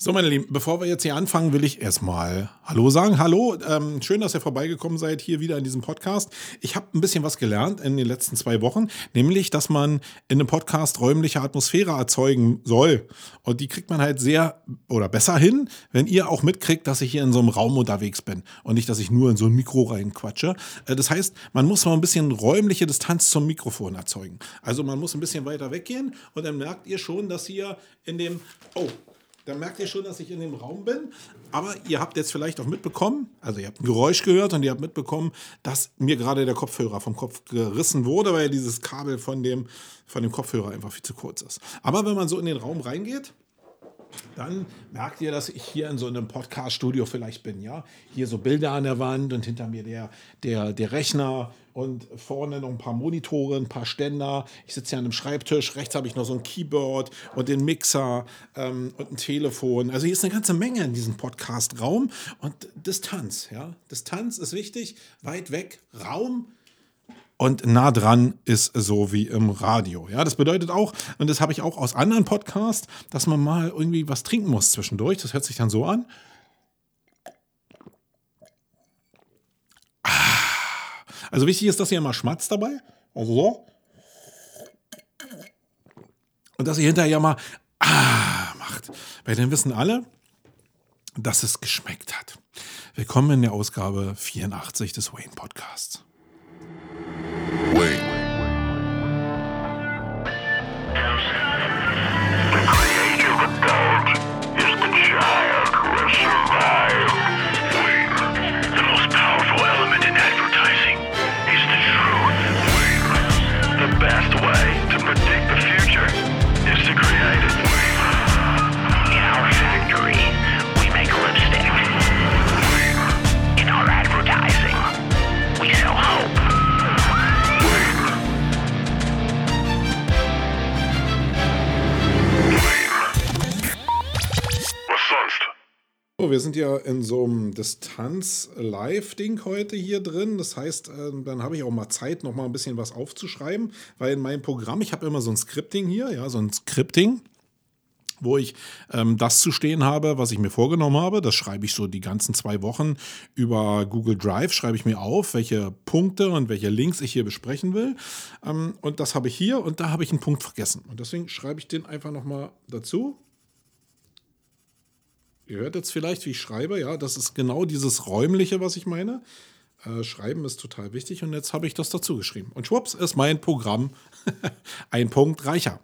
So, meine Lieben, bevor wir jetzt hier anfangen, will ich erstmal Hallo sagen. Hallo, ähm, schön, dass ihr vorbeigekommen seid hier wieder in diesem Podcast. Ich habe ein bisschen was gelernt in den letzten zwei Wochen, nämlich, dass man in einem Podcast räumliche Atmosphäre erzeugen soll. Und die kriegt man halt sehr oder besser hin, wenn ihr auch mitkriegt, dass ich hier in so einem Raum unterwegs bin und nicht, dass ich nur in so ein Mikro reinquatsche. Äh, das heißt, man muss mal ein bisschen räumliche Distanz zum Mikrofon erzeugen. Also man muss ein bisschen weiter weggehen und dann merkt ihr schon, dass ihr in dem, oh, dann merkt ihr schon, dass ich in dem Raum bin. Aber ihr habt jetzt vielleicht auch mitbekommen, also ihr habt ein Geräusch gehört und ihr habt mitbekommen, dass mir gerade der Kopfhörer vom Kopf gerissen wurde, weil dieses Kabel von dem, von dem Kopfhörer einfach viel zu kurz ist. Aber wenn man so in den Raum reingeht, dann merkt ihr, dass ich hier in so einem Podcast-Studio vielleicht bin, ja. Hier so Bilder an der Wand und hinter mir der, der, der Rechner und vorne noch ein paar Monitore, ein paar Ständer. Ich sitze hier an einem Schreibtisch, rechts habe ich noch so ein Keyboard und den Mixer ähm, und ein Telefon. Also hier ist eine ganze Menge in diesem Podcast-Raum und Distanz, ja. Distanz ist wichtig, weit weg, Raum und nah dran ist so wie im Radio. Ja, das bedeutet auch, und das habe ich auch aus anderen Podcasts, dass man mal irgendwie was trinken muss zwischendurch. Das hört sich dann so an. Ah. Also wichtig ist, dass ihr immer schmatzt dabei. Also so. Und dass ihr hinterher mal ah macht. Weil dann wissen alle, dass es geschmeckt hat. Willkommen in der Ausgabe 84 des Wayne Podcasts. Wayne. Wir sind ja in so einem Distanz-Live-Ding heute hier drin. Das heißt, äh, dann habe ich auch mal Zeit, noch mal ein bisschen was aufzuschreiben, weil in meinem Programm, ich habe immer so ein Scripting hier, ja, so ein Scripting wo ich ähm, das zu stehen habe, was ich mir vorgenommen habe. Das schreibe ich so die ganzen zwei Wochen über Google Drive, schreibe ich mir auf, welche Punkte und welche Links ich hier besprechen will. Ähm, und das habe ich hier und da habe ich einen Punkt vergessen. Und deswegen schreibe ich den einfach nochmal dazu. Ihr hört jetzt vielleicht, wie ich schreibe. Ja, das ist genau dieses Räumliche, was ich meine. Äh, Schreiben ist total wichtig und jetzt habe ich das dazu geschrieben. Und schwupps ist mein Programm ein Punkt reicher.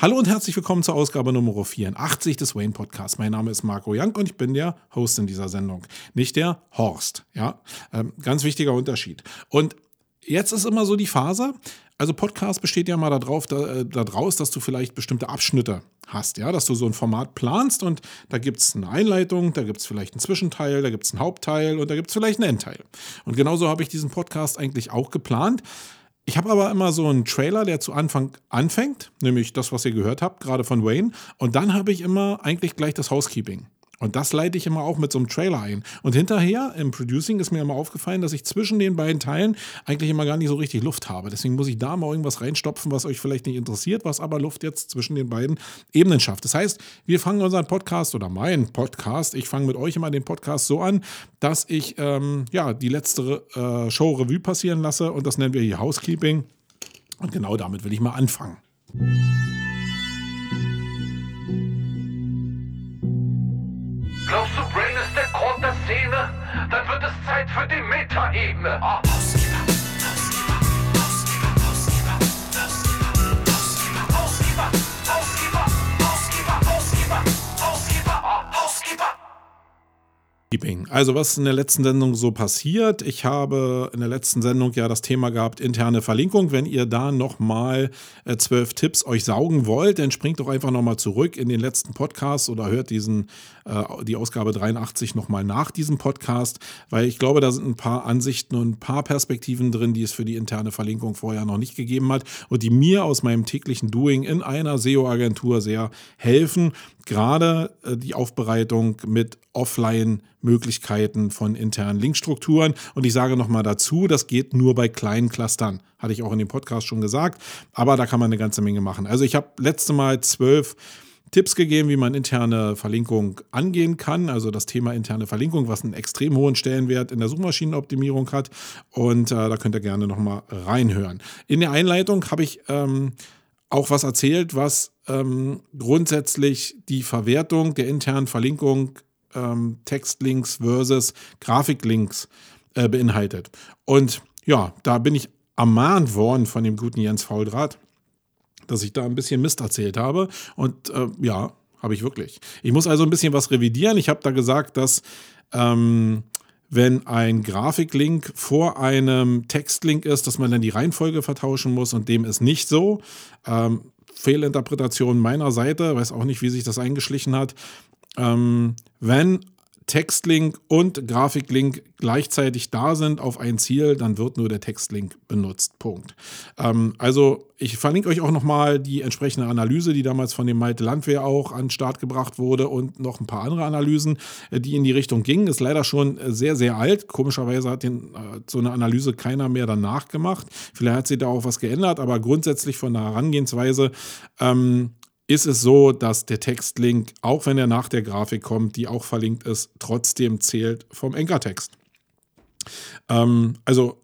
Hallo und herzlich willkommen zur Ausgabe Nummer 84 des Wayne Podcasts. Mein Name ist Marco Young und ich bin der Host in dieser Sendung. Nicht der Horst. Ja, ähm, ganz wichtiger Unterschied. Und jetzt ist immer so die Phase, also Podcast besteht ja mal darauf, da, äh, daraus, dass du vielleicht bestimmte Abschnitte hast, ja, dass du so ein Format planst und da gibt es eine Einleitung, da gibt es vielleicht einen Zwischenteil, da gibt es einen Hauptteil und da gibt es vielleicht einen Endteil. Und genauso habe ich diesen Podcast eigentlich auch geplant. Ich habe aber immer so einen Trailer, der zu Anfang anfängt, nämlich das, was ihr gehört habt, gerade von Wayne. Und dann habe ich immer eigentlich gleich das Housekeeping. Und das leite ich immer auch mit so einem Trailer ein. Und hinterher im Producing ist mir immer aufgefallen, dass ich zwischen den beiden Teilen eigentlich immer gar nicht so richtig Luft habe. Deswegen muss ich da mal irgendwas reinstopfen, was euch vielleicht nicht interessiert, was aber Luft jetzt zwischen den beiden Ebenen schafft. Das heißt, wir fangen unseren Podcast oder meinen Podcast, ich fange mit euch immer den Podcast so an, dass ich ähm, ja, die letzte äh, Show Revue passieren lasse und das nennen wir hier Housekeeping. Und genau damit will ich mal anfangen. Zeit für die Metaebene. Oh. Also was in der letzten Sendung so passiert. Ich habe in der letzten Sendung ja das Thema gehabt, interne Verlinkung. Wenn ihr da nochmal äh, zwölf Tipps euch saugen wollt, dann springt doch einfach nochmal zurück in den letzten Podcast oder hört diesen, äh, die Ausgabe 83 nochmal nach diesem Podcast, weil ich glaube, da sind ein paar Ansichten und ein paar Perspektiven drin, die es für die interne Verlinkung vorher noch nicht gegeben hat und die mir aus meinem täglichen Doing in einer SEO-Agentur sehr helfen gerade äh, die Aufbereitung mit Offline-Möglichkeiten von internen Linkstrukturen. Und ich sage nochmal dazu, das geht nur bei kleinen Clustern. Hatte ich auch in dem Podcast schon gesagt. Aber da kann man eine ganze Menge machen. Also ich habe letzte Mal zwölf Tipps gegeben, wie man interne Verlinkung angehen kann. Also das Thema interne Verlinkung, was einen extrem hohen Stellenwert in der Suchmaschinenoptimierung hat. Und äh, da könnt ihr gerne nochmal reinhören. In der Einleitung habe ich ähm, auch was erzählt, was ähm, grundsätzlich die Verwertung der internen Verlinkung ähm, Textlinks versus Grafiklinks äh, beinhaltet. Und ja, da bin ich ermahnt worden von dem guten Jens Fauldraht, dass ich da ein bisschen Mist erzählt habe. Und äh, ja, habe ich wirklich. Ich muss also ein bisschen was revidieren. Ich habe da gesagt, dass ähm, wenn ein Grafiklink vor einem Textlink ist, dass man dann die Reihenfolge vertauschen muss und dem ist nicht so. Ähm, Fehlinterpretation meiner Seite, weiß auch nicht, wie sich das eingeschlichen hat. Ähm, wenn Textlink und Grafiklink gleichzeitig da sind auf ein Ziel, dann wird nur der Textlink benutzt. Punkt. Ähm, also ich verlinke euch auch nochmal die entsprechende Analyse, die damals von dem Malte Landwehr auch an den Start gebracht wurde und noch ein paar andere Analysen, äh, die in die Richtung gingen. Ist leider schon sehr, sehr alt. Komischerweise hat den, äh, so eine Analyse keiner mehr danach gemacht. Vielleicht hat sich da auch was geändert, aber grundsätzlich von der Herangehensweise ähm, ist es so, dass der Textlink, auch wenn er nach der Grafik kommt, die auch verlinkt ist, trotzdem zählt vom Enkertext. Ähm, also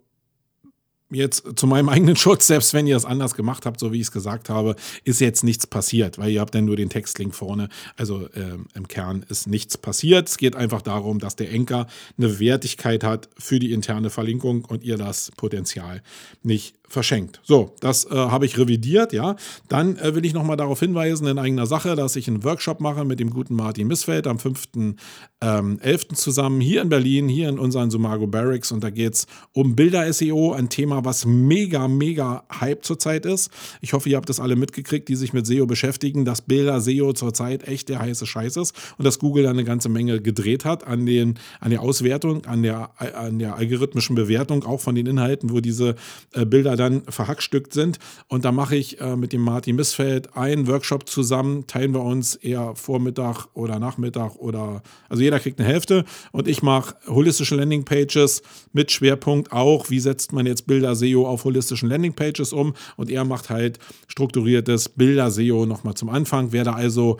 jetzt zu meinem eigenen Schutz, selbst wenn ihr es anders gemacht habt, so wie ich es gesagt habe, ist jetzt nichts passiert, weil ihr habt dann nur den Textlink vorne. Also ähm, im Kern ist nichts passiert. Es geht einfach darum, dass der Enker eine Wertigkeit hat für die interne Verlinkung und ihr das Potenzial nicht verschenkt. So, das äh, habe ich revidiert, ja. Dann äh, will ich nochmal darauf hinweisen, in eigener Sache, dass ich einen Workshop mache mit dem guten Martin Missfeld am 5.11. Ähm, zusammen hier in Berlin, hier in unseren Sumago Barracks. Und da geht es um Bilder-SEO, ein Thema, was mega, mega Hype zurzeit ist. Ich hoffe, ihr habt das alle mitgekriegt, die sich mit SEO beschäftigen, dass Bilder-SEO zurzeit echt der heiße Scheiß ist und dass Google da eine ganze Menge gedreht hat an, den, an der Auswertung, an der, an der algorithmischen Bewertung, auch von den Inhalten, wo diese äh, Bilder dann dann verhackstückt sind. Und da mache ich äh, mit dem Martin Missfeld einen Workshop zusammen, teilen wir uns eher Vormittag oder Nachmittag oder, also jeder kriegt eine Hälfte. Und ich mache holistische Landingpages mit Schwerpunkt auch, wie setzt man jetzt Bilder-SEO auf holistischen Landingpages um. Und er macht halt strukturiertes Bilder-SEO nochmal zum Anfang. Wer da also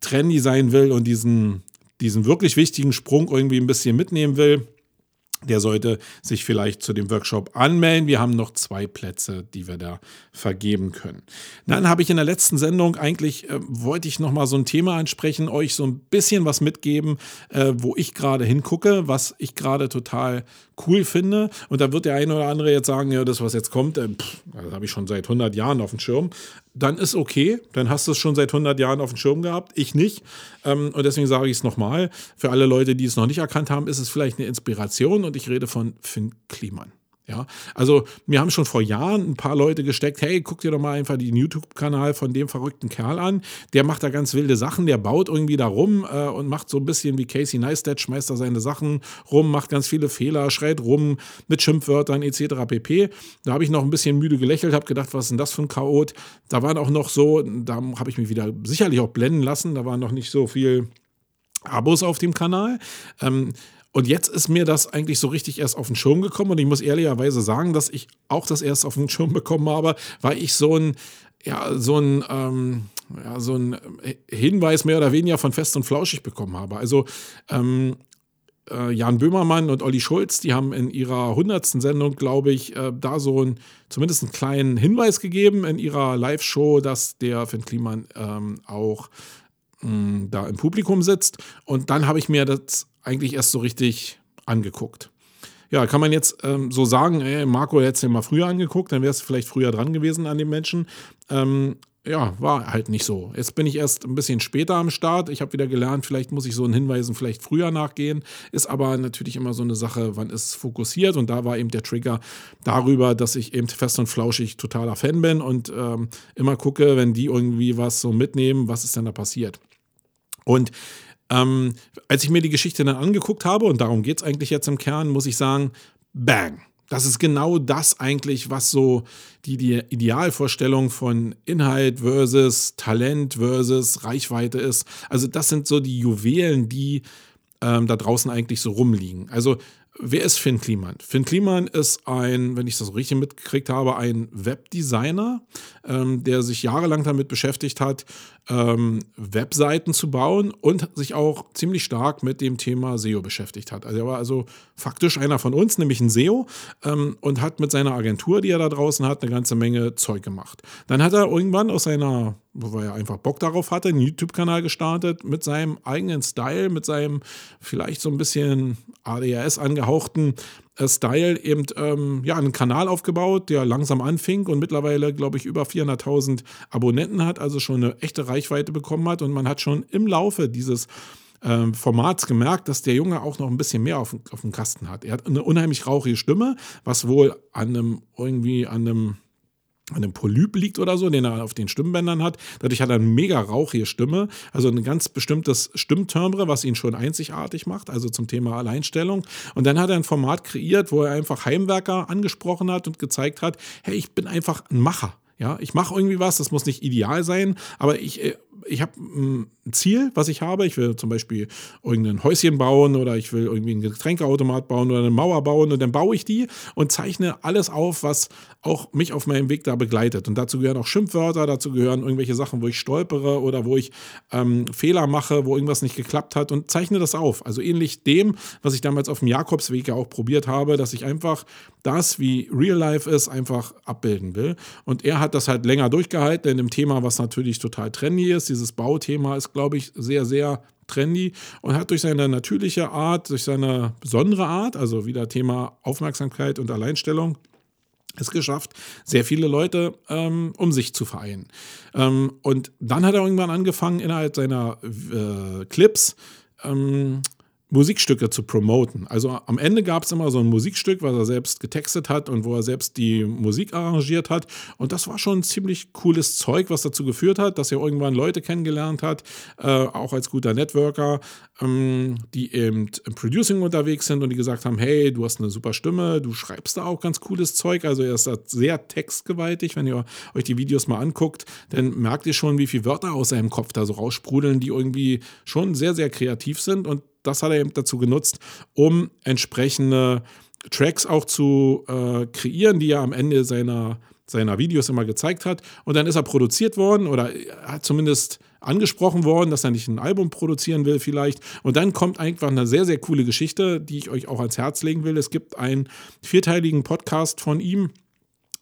trendy sein will und diesen, diesen wirklich wichtigen Sprung irgendwie ein bisschen mitnehmen will, der sollte sich vielleicht zu dem Workshop anmelden. Wir haben noch zwei Plätze, die wir da vergeben können. Dann habe ich in der letzten Sendung eigentlich, äh, wollte ich noch mal so ein Thema ansprechen, euch so ein bisschen was mitgeben, äh, wo ich gerade hingucke, was ich gerade total cool finde. Und da wird der eine oder andere jetzt sagen, ja, das, was jetzt kommt, äh, pff, das habe ich schon seit 100 Jahren auf dem Schirm. Dann ist okay, dann hast du es schon seit 100 Jahren auf dem Schirm gehabt, ich nicht. Ähm, und deswegen sage ich es nochmal. Für alle Leute, die es noch nicht erkannt haben, ist es vielleicht eine Inspiration und ich rede von Finn Kliman. Ja, also mir haben schon vor Jahren ein paar Leute gesteckt, hey, guck dir doch mal einfach den YouTube-Kanal von dem verrückten Kerl an. Der macht da ganz wilde Sachen, der baut irgendwie da rum äh, und macht so ein bisschen wie Casey Neistat, schmeißt da seine Sachen rum, macht ganz viele Fehler, schreit rum mit Schimpfwörtern etc. pp. Da habe ich noch ein bisschen müde gelächelt, habe gedacht, was ist denn das für ein Chaot? Da waren auch noch so, da habe ich mich wieder sicherlich auch blenden lassen, da war noch nicht so viel Abos auf dem Kanal. Ähm, und jetzt ist mir das eigentlich so richtig erst auf den Schirm gekommen. Und ich muss ehrlicherweise sagen, dass ich auch das erst auf den Schirm bekommen habe, weil ich so ein, ja, so ein, ähm, ja, so ein Hinweis mehr oder weniger von Fest und Flauschig bekommen habe. Also, ähm, äh, Jan Böhmermann und Olli Schulz, die haben in ihrer hundertsten Sendung, glaube ich, äh, da so ein, zumindest einen kleinen Hinweis gegeben in ihrer Live-Show, dass der Finn Kliman ähm, auch mh, da im Publikum sitzt. Und dann habe ich mir das eigentlich erst so richtig angeguckt. Ja, kann man jetzt ähm, so sagen, ey, Marco hätte es ja mal früher angeguckt, dann wäre es vielleicht früher dran gewesen an den Menschen. Ähm, ja, war halt nicht so. Jetzt bin ich erst ein bisschen später am Start. Ich habe wieder gelernt, vielleicht muss ich so einen Hinweisen vielleicht früher nachgehen. Ist aber natürlich immer so eine Sache, wann ist es fokussiert. Und da war eben der Trigger darüber, dass ich eben fest und flauschig totaler Fan bin und ähm, immer gucke, wenn die irgendwie was so mitnehmen, was ist denn da passiert. Und ähm, als ich mir die Geschichte dann angeguckt habe, und darum geht es eigentlich jetzt im Kern, muss ich sagen, bang. Das ist genau das eigentlich, was so die, die Idealvorstellung von Inhalt versus Talent versus Reichweite ist. Also das sind so die Juwelen, die ähm, da draußen eigentlich so rumliegen. Also wer ist Finn Kliman? Finn Kliman ist ein, wenn ich das richtig mitgekriegt habe, ein Webdesigner, ähm, der sich jahrelang damit beschäftigt hat, ähm, Webseiten zu bauen und sich auch ziemlich stark mit dem Thema SEO beschäftigt hat. Also er war also faktisch einer von uns, nämlich ein SEO, ähm, und hat mit seiner Agentur, die er da draußen hat, eine ganze Menge Zeug gemacht. Dann hat er irgendwann aus seiner, wo er einfach Bock darauf hatte, einen YouTube-Kanal gestartet mit seinem eigenen Style, mit seinem vielleicht so ein bisschen ADHS angehauchten Style eben ähm, ja, einen Kanal aufgebaut, der langsam anfing und mittlerweile, glaube ich, über 400.000 Abonnenten hat, also schon eine echte Reichweite bekommen hat. Und man hat schon im Laufe dieses ähm, Formats gemerkt, dass der Junge auch noch ein bisschen mehr auf, auf dem Kasten hat. Er hat eine unheimlich rauchige Stimme, was wohl an einem irgendwie an einem an einem Polyp liegt oder so, den er auf den Stimmbändern hat. Dadurch hat er eine mega rauchige Stimme, also ein ganz bestimmtes Stimmtimbre, was ihn schon einzigartig macht, also zum Thema Alleinstellung. Und dann hat er ein Format kreiert, wo er einfach Heimwerker angesprochen hat und gezeigt hat, hey, ich bin einfach ein Macher. Ja, ich mache irgendwie was, das muss nicht ideal sein, aber ich äh, ich habe ein Ziel, was ich habe. Ich will zum Beispiel irgendein Häuschen bauen oder ich will irgendwie einen Getränkeautomat bauen oder eine Mauer bauen und dann baue ich die und zeichne alles auf, was auch mich auf meinem Weg da begleitet. Und dazu gehören auch Schimpfwörter, dazu gehören irgendwelche Sachen, wo ich stolpere oder wo ich ähm, Fehler mache, wo irgendwas nicht geklappt hat und zeichne das auf. Also ähnlich dem, was ich damals auf dem Jakobsweg ja auch probiert habe, dass ich einfach das, wie Real Life ist, einfach abbilden will. Und er hat das halt länger durchgehalten in dem Thema, was natürlich total trendy ist dieses Bauthema ist, glaube ich, sehr, sehr trendy und hat durch seine natürliche Art, durch seine besondere Art, also wieder Thema Aufmerksamkeit und Alleinstellung, es geschafft, sehr viele Leute ähm, um sich zu vereinen. Ähm, und dann hat er irgendwann angefangen, innerhalb seiner äh, Clips ähm, Musikstücke zu promoten. Also am Ende gab es immer so ein Musikstück, was er selbst getextet hat und wo er selbst die Musik arrangiert hat. Und das war schon ziemlich cooles Zeug, was dazu geführt hat, dass er irgendwann Leute kennengelernt hat, äh, auch als guter Networker, ähm, die eben im Producing unterwegs sind und die gesagt haben, hey, du hast eine super Stimme, du schreibst da auch ganz cooles Zeug. Also er ist da sehr textgewaltig. Wenn ihr euch die Videos mal anguckt, dann merkt ihr schon, wie viele Wörter aus seinem Kopf da so raussprudeln, die irgendwie schon sehr, sehr kreativ sind und das hat er eben dazu genutzt, um entsprechende Tracks auch zu äh, kreieren, die er am Ende seiner, seiner Videos immer gezeigt hat. Und dann ist er produziert worden oder hat zumindest angesprochen worden, dass er nicht ein Album produzieren will vielleicht. Und dann kommt einfach eine sehr, sehr coole Geschichte, die ich euch auch ans Herz legen will. Es gibt einen vierteiligen Podcast von ihm,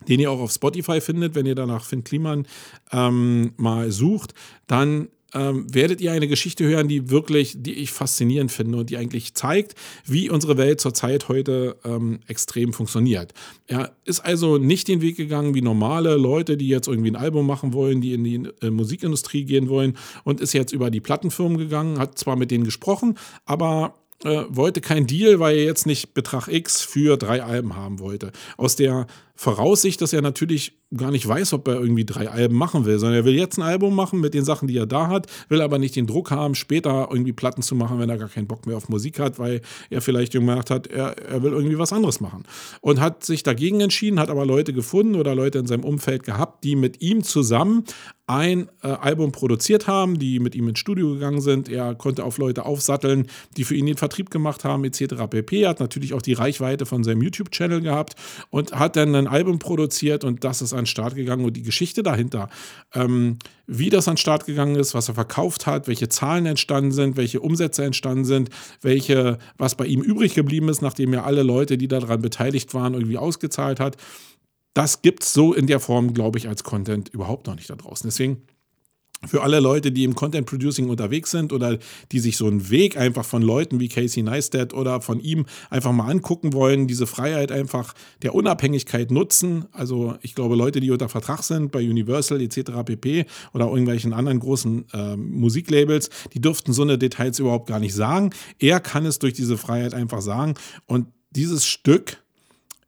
den ihr auch auf Spotify findet, wenn ihr danach Finn Kliman ähm, mal sucht, dann ähm, werdet ihr eine Geschichte hören, die wirklich, die ich faszinierend finde und die eigentlich zeigt, wie unsere Welt zurzeit heute ähm, extrem funktioniert. Er ist also nicht den Weg gegangen wie normale Leute, die jetzt irgendwie ein Album machen wollen, die in die äh, Musikindustrie gehen wollen und ist jetzt über die Plattenfirmen gegangen, hat zwar mit denen gesprochen, aber äh, wollte kein Deal, weil er jetzt nicht Betrag X für drei Alben haben wollte. Aus der Voraussicht, dass er natürlich gar nicht weiß, ob er irgendwie drei Alben machen will, sondern er will jetzt ein Album machen mit den Sachen, die er da hat, will aber nicht den Druck haben, später irgendwie Platten zu machen, wenn er gar keinen Bock mehr auf Musik hat, weil er vielleicht gemerkt hat, er, er will irgendwie was anderes machen. Und hat sich dagegen entschieden, hat aber Leute gefunden oder Leute in seinem Umfeld gehabt, die mit ihm zusammen ein äh, Album produziert haben, die mit ihm ins Studio gegangen sind. Er konnte auf Leute aufsatteln, die für ihn den Vertrieb gemacht haben, etc. pp. Er hat natürlich auch die Reichweite von seinem YouTube-Channel gehabt und hat dann ein Album produziert und das ist an den Start gegangen und die Geschichte dahinter, ähm, wie das an den Start gegangen ist, was er verkauft hat, welche Zahlen entstanden sind, welche Umsätze entstanden sind, welche, was bei ihm übrig geblieben ist, nachdem er alle Leute, die daran beteiligt waren, irgendwie ausgezahlt hat. Das gibt es so in der Form, glaube ich, als Content überhaupt noch nicht da draußen. Deswegen für alle Leute, die im Content Producing unterwegs sind oder die sich so einen Weg einfach von Leuten wie Casey Neistat oder von ihm einfach mal angucken wollen, diese Freiheit einfach der Unabhängigkeit nutzen. Also ich glaube, Leute, die unter Vertrag sind bei Universal etc. pp. oder irgendwelchen anderen großen äh, Musiklabels, die dürften so eine Details überhaupt gar nicht sagen. Er kann es durch diese Freiheit einfach sagen. Und dieses Stück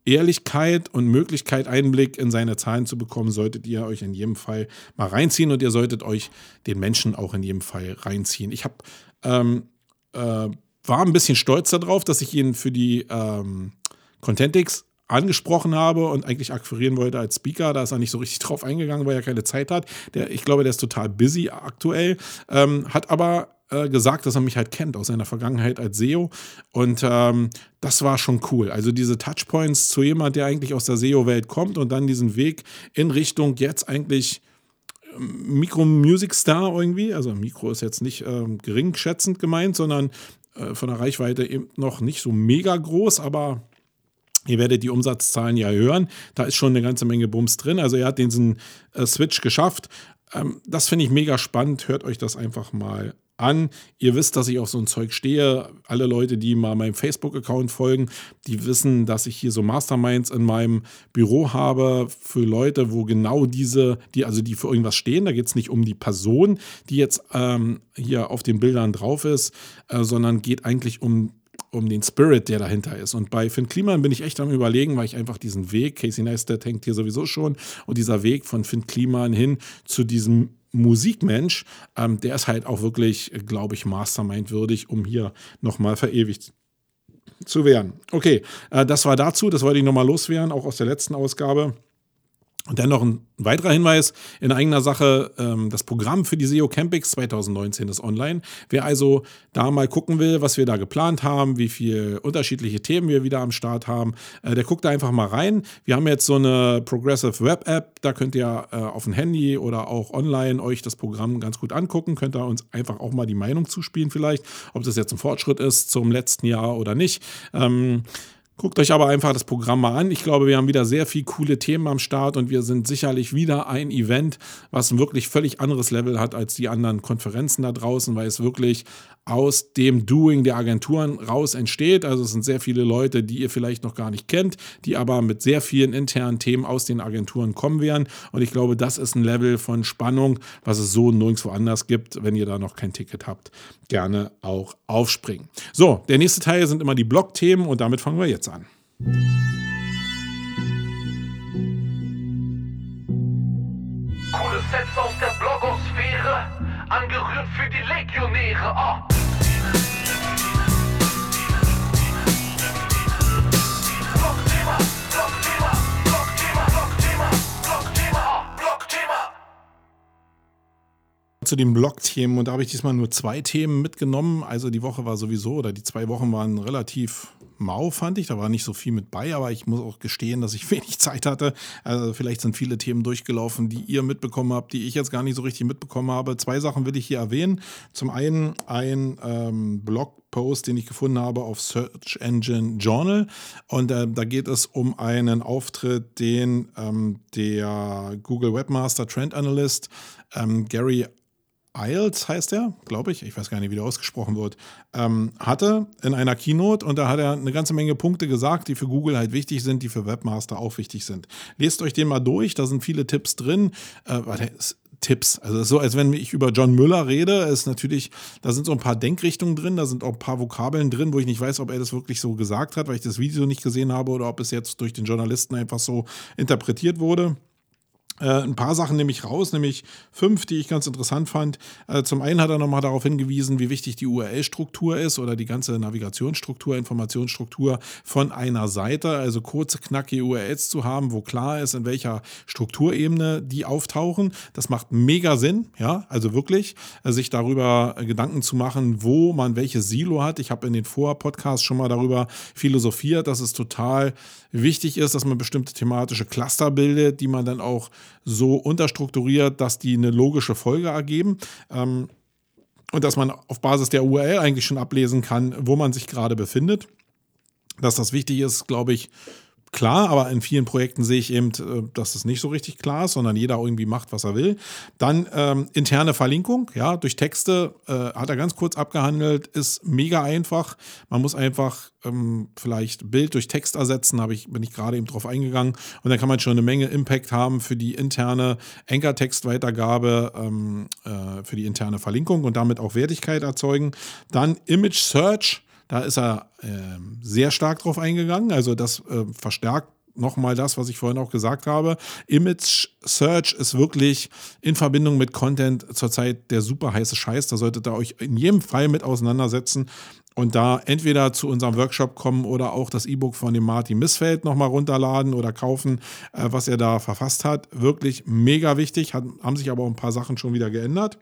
Ehrlichkeit und Möglichkeit, Einblick in seine Zahlen zu bekommen, solltet ihr euch in jedem Fall mal reinziehen und ihr solltet euch den Menschen auch in jedem Fall reinziehen. Ich habe ähm, äh, war ein bisschen stolz darauf, dass ich ihn für die ähm, Contentix angesprochen habe und eigentlich akquirieren wollte als Speaker. Da ist er nicht so richtig drauf eingegangen, weil er keine Zeit hat. Der, ich glaube, der ist total busy aktuell, ähm, hat aber äh, gesagt, dass er mich halt kennt aus seiner Vergangenheit als SEO. Und ähm, das war schon cool. Also diese Touchpoints zu jemand, der eigentlich aus der SEO-Welt kommt und dann diesen Weg in Richtung jetzt eigentlich Micro Music Star irgendwie. Also Mikro ist jetzt nicht ähm, geringschätzend gemeint, sondern äh, von der Reichweite eben noch nicht so mega groß, aber Ihr werdet die Umsatzzahlen ja hören. Da ist schon eine ganze Menge Bums drin. Also er hat diesen äh, Switch geschafft. Ähm, das finde ich mega spannend. Hört euch das einfach mal an. Ihr wisst, dass ich auf so ein Zeug stehe. Alle Leute, die mal meinem Facebook-Account folgen, die wissen, dass ich hier so Masterminds in meinem Büro habe für Leute, wo genau diese, die also die für irgendwas stehen. Da geht es nicht um die Person, die jetzt ähm, hier auf den Bildern drauf ist, äh, sondern geht eigentlich um um den Spirit, der dahinter ist. Und bei Finn Kliman bin ich echt am überlegen, weil ich einfach diesen Weg, Casey Neistat hängt hier sowieso schon, und dieser Weg von Finn Kliman hin zu diesem Musikmensch, ähm, der ist halt auch wirklich, glaube ich, Mastermind würdig, um hier nochmal verewigt zu werden. Okay, äh, das war dazu, das wollte ich nochmal loswerden, auch aus der letzten Ausgabe. Und dann noch ein weiterer Hinweis in eigener Sache, ähm, das Programm für die SEO Campix 2019 ist online. Wer also da mal gucken will, was wir da geplant haben, wie viele unterschiedliche Themen wir wieder am Start haben, äh, der guckt da einfach mal rein. Wir haben jetzt so eine Progressive Web App, da könnt ihr äh, auf dem Handy oder auch online euch das Programm ganz gut angucken, könnt ihr uns einfach auch mal die Meinung zuspielen vielleicht, ob das jetzt ein Fortschritt ist zum letzten Jahr oder nicht. Guckt euch aber einfach das Programm mal an. Ich glaube, wir haben wieder sehr viele coole Themen am Start und wir sind sicherlich wieder ein Event, was ein wirklich völlig anderes Level hat als die anderen Konferenzen da draußen, weil es wirklich aus dem Doing der Agenturen raus entsteht. Also es sind sehr viele Leute, die ihr vielleicht noch gar nicht kennt, die aber mit sehr vielen internen Themen aus den Agenturen kommen werden. Und ich glaube, das ist ein Level von Spannung, was es so nirgendwo anders gibt. Wenn ihr da noch kein Ticket habt, gerne auch aufspringen. So, der nächste Teil sind immer die Blog-Themen und damit fangen wir jetzt an. Coole Sets aus der angerührt für die Legionäre. Oh. Zu den Blog-Themen und da habe ich diesmal nur zwei Themen mitgenommen. Also die Woche war sowieso oder die zwei Wochen waren relativ mau, fand ich. Da war nicht so viel mit bei, aber ich muss auch gestehen, dass ich wenig Zeit hatte. Also vielleicht sind viele Themen durchgelaufen, die ihr mitbekommen habt, die ich jetzt gar nicht so richtig mitbekommen habe. Zwei Sachen will ich hier erwähnen. Zum einen ein ähm, Blogpost, den ich gefunden habe auf Search Engine Journal. Und äh, da geht es um einen Auftritt, den ähm, der Google Webmaster Trend Analyst ähm, Gary Iles heißt er, glaube ich, ich weiß gar nicht, wie der ausgesprochen wird, ähm, hatte in einer Keynote und da hat er eine ganze Menge Punkte gesagt, die für Google halt wichtig sind, die für Webmaster auch wichtig sind. Lest euch den mal durch, da sind viele Tipps drin. Äh, warte, Tipps. Also so, als wenn ich über John Müller rede, ist natürlich, da sind so ein paar Denkrichtungen drin, da sind auch ein paar Vokabeln drin, wo ich nicht weiß, ob er das wirklich so gesagt hat, weil ich das Video nicht gesehen habe oder ob es jetzt durch den Journalisten einfach so interpretiert wurde. Äh, ein paar Sachen nehme ich raus, nämlich fünf, die ich ganz interessant fand. Äh, zum einen hat er nochmal darauf hingewiesen, wie wichtig die URL-Struktur ist oder die ganze Navigationsstruktur, Informationsstruktur von einer Seite. Also kurze, knackige URLs zu haben, wo klar ist, in welcher Strukturebene die auftauchen. Das macht mega Sinn, ja, also wirklich, äh, sich darüber Gedanken zu machen, wo man welches Silo hat. Ich habe in den Vor-Podcasts schon mal darüber philosophiert, dass es total wichtig ist, dass man bestimmte thematische Cluster bildet, die man dann auch so unterstrukturiert, dass die eine logische Folge ergeben. Ähm, und dass man auf Basis der URL eigentlich schon ablesen kann, wo man sich gerade befindet. Dass das wichtig ist, glaube ich, klar, aber in vielen Projekten sehe ich eben, äh, dass es nicht so richtig klar ist, sondern jeder irgendwie macht, was er will. Dann ähm, interne Verlinkung, ja, durch Texte äh, hat er ganz kurz abgehandelt, ist mega einfach. Man muss einfach ähm, vielleicht Bild durch Text ersetzen, habe ich, bin ich gerade eben drauf eingegangen. Und dann kann man schon eine Menge Impact haben für die interne Anchor-Text-Weitergabe, ähm, äh, für die interne Verlinkung und damit auch Wertigkeit erzeugen. Dann Image Search da ist er äh, sehr stark drauf eingegangen. Also das äh, verstärkt nochmal das, was ich vorhin auch gesagt habe. Image Search ist wirklich in Verbindung mit Content zurzeit der super heiße Scheiß. Da solltet ihr euch in jedem Fall mit auseinandersetzen und da entweder zu unserem Workshop kommen oder auch das E-Book von dem Martin Missfeld nochmal runterladen oder kaufen, äh, was er da verfasst hat. Wirklich mega wichtig, haben sich aber auch ein paar Sachen schon wieder geändert.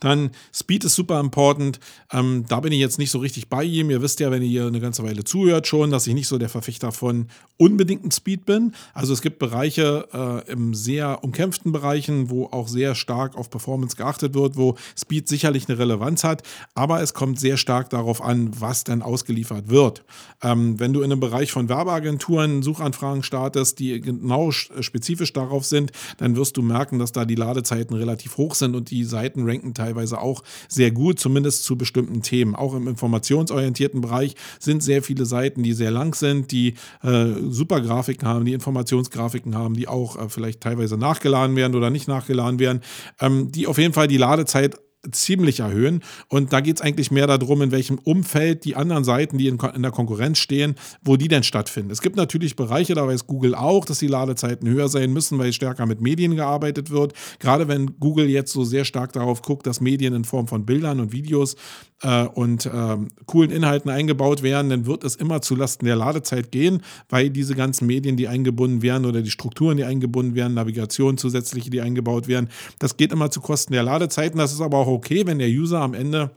Dann Speed ist super important. Ähm, da bin ich jetzt nicht so richtig bei ihm. Ihr wisst ja, wenn ihr hier eine ganze Weile zuhört, schon, dass ich nicht so der Verfechter von unbedingten Speed bin. Also es gibt Bereiche äh, im sehr umkämpften Bereichen, wo auch sehr stark auf Performance geachtet wird, wo Speed sicherlich eine Relevanz hat. Aber es kommt sehr stark darauf an, was denn ausgeliefert wird. Ähm, wenn du in einem Bereich von Werbeagenturen Suchanfragen startest, die genau spezifisch darauf sind, dann wirst du merken, dass da die Ladezeiten relativ hoch sind und die Seiten ranken teilweise auch sehr gut, zumindest zu bestimmten Themen. Auch im informationsorientierten Bereich sind sehr viele Seiten, die sehr lang sind, die äh, super Grafiken haben, die Informationsgrafiken haben, die auch äh, vielleicht teilweise nachgeladen werden oder nicht nachgeladen werden, ähm, die auf jeden Fall die Ladezeit ziemlich erhöhen. Und da geht es eigentlich mehr darum, in welchem Umfeld die anderen Seiten, die in, in, der Konkurrenz stehen, wo die denn stattfinden. Es gibt natürlich Bereiche, da weiß Google auch, dass die Ladezeiten höher sein müssen, weil stärker mit Medien gearbeitet wird. Gerade wenn Google jetzt so sehr stark darauf guckt, dass Medien in Form von Bildern und Videos äh, und äh, coolen Inhalten eingebaut werden, dann wird es immer zulasten der Ladezeit gehen, weil diese ganzen Medien, die eingebunden werden oder die Strukturen, die eingebunden werden, Navigation zusätzliche, die eingebaut werden, das geht immer zu Kosten der Ladezeiten. Das ist aber auch okay, wenn der User am Ende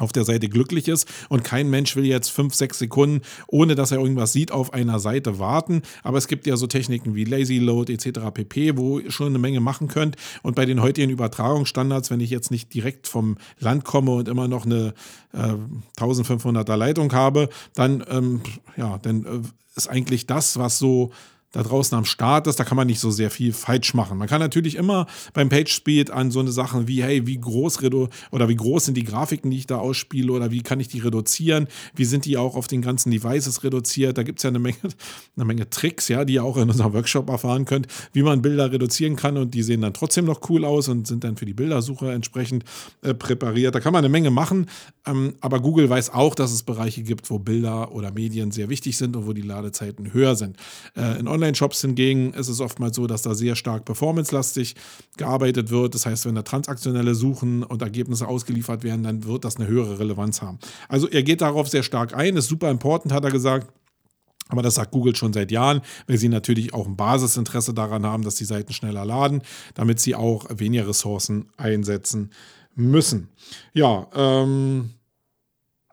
auf der Seite glücklich ist und kein Mensch will jetzt fünf, sechs Sekunden, ohne dass er irgendwas sieht, auf einer Seite warten. Aber es gibt ja so Techniken wie Lazy Load etc. pp, wo ihr schon eine Menge machen könnt. Und bei den heutigen Übertragungsstandards, wenn ich jetzt nicht direkt vom Land komme und immer noch eine äh, 1500er Leitung habe, dann, ähm, ja, dann äh, ist eigentlich das, was so da draußen am Start ist, da kann man nicht so sehr viel falsch machen. Man kann natürlich immer beim Page Speed an so eine Sachen wie, hey, wie groß oder wie groß sind die Grafiken, die ich da ausspiele oder wie kann ich die reduzieren? Wie sind die auch auf den ganzen Devices reduziert? Da gibt es ja eine Menge, eine Menge Tricks, ja, die ihr auch in unserem Workshop erfahren könnt, wie man Bilder reduzieren kann und die sehen dann trotzdem noch cool aus und sind dann für die Bildersuche entsprechend äh, präpariert. Da kann man eine Menge machen, ähm, aber Google weiß auch, dass es Bereiche gibt, wo Bilder oder Medien sehr wichtig sind und wo die Ladezeiten höher sind. Äh, in Online-Shops hingegen ist es oftmals so, dass da sehr stark performancelastig gearbeitet wird. Das heißt, wenn da transaktionelle Suchen und Ergebnisse ausgeliefert werden, dann wird das eine höhere Relevanz haben. Also er geht darauf sehr stark ein, ist super important, hat er gesagt. Aber das sagt Google schon seit Jahren, weil sie natürlich auch ein Basisinteresse daran haben, dass die Seiten schneller laden, damit sie auch weniger Ressourcen einsetzen müssen. Ja, ähm,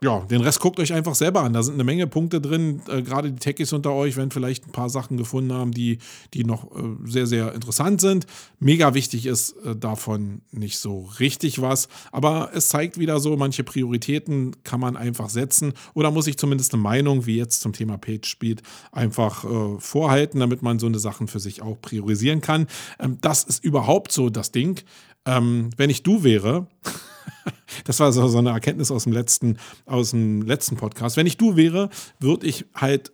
ja, den Rest guckt euch einfach selber an. Da sind eine Menge Punkte drin. Äh, Gerade die Techies unter euch werden vielleicht ein paar Sachen gefunden haben, die, die noch äh, sehr, sehr interessant sind. Mega wichtig ist äh, davon nicht so richtig was. Aber es zeigt wieder so, manche Prioritäten kann man einfach setzen oder muss ich zumindest eine Meinung, wie jetzt zum Thema PageSpeed, einfach äh, vorhalten, damit man so eine Sachen für sich auch priorisieren kann. Ähm, das ist überhaupt so das Ding. Ähm, wenn ich du wäre, das war so, so eine Erkenntnis aus dem letzten, aus dem letzten Podcast. Wenn ich du wäre, würde ich halt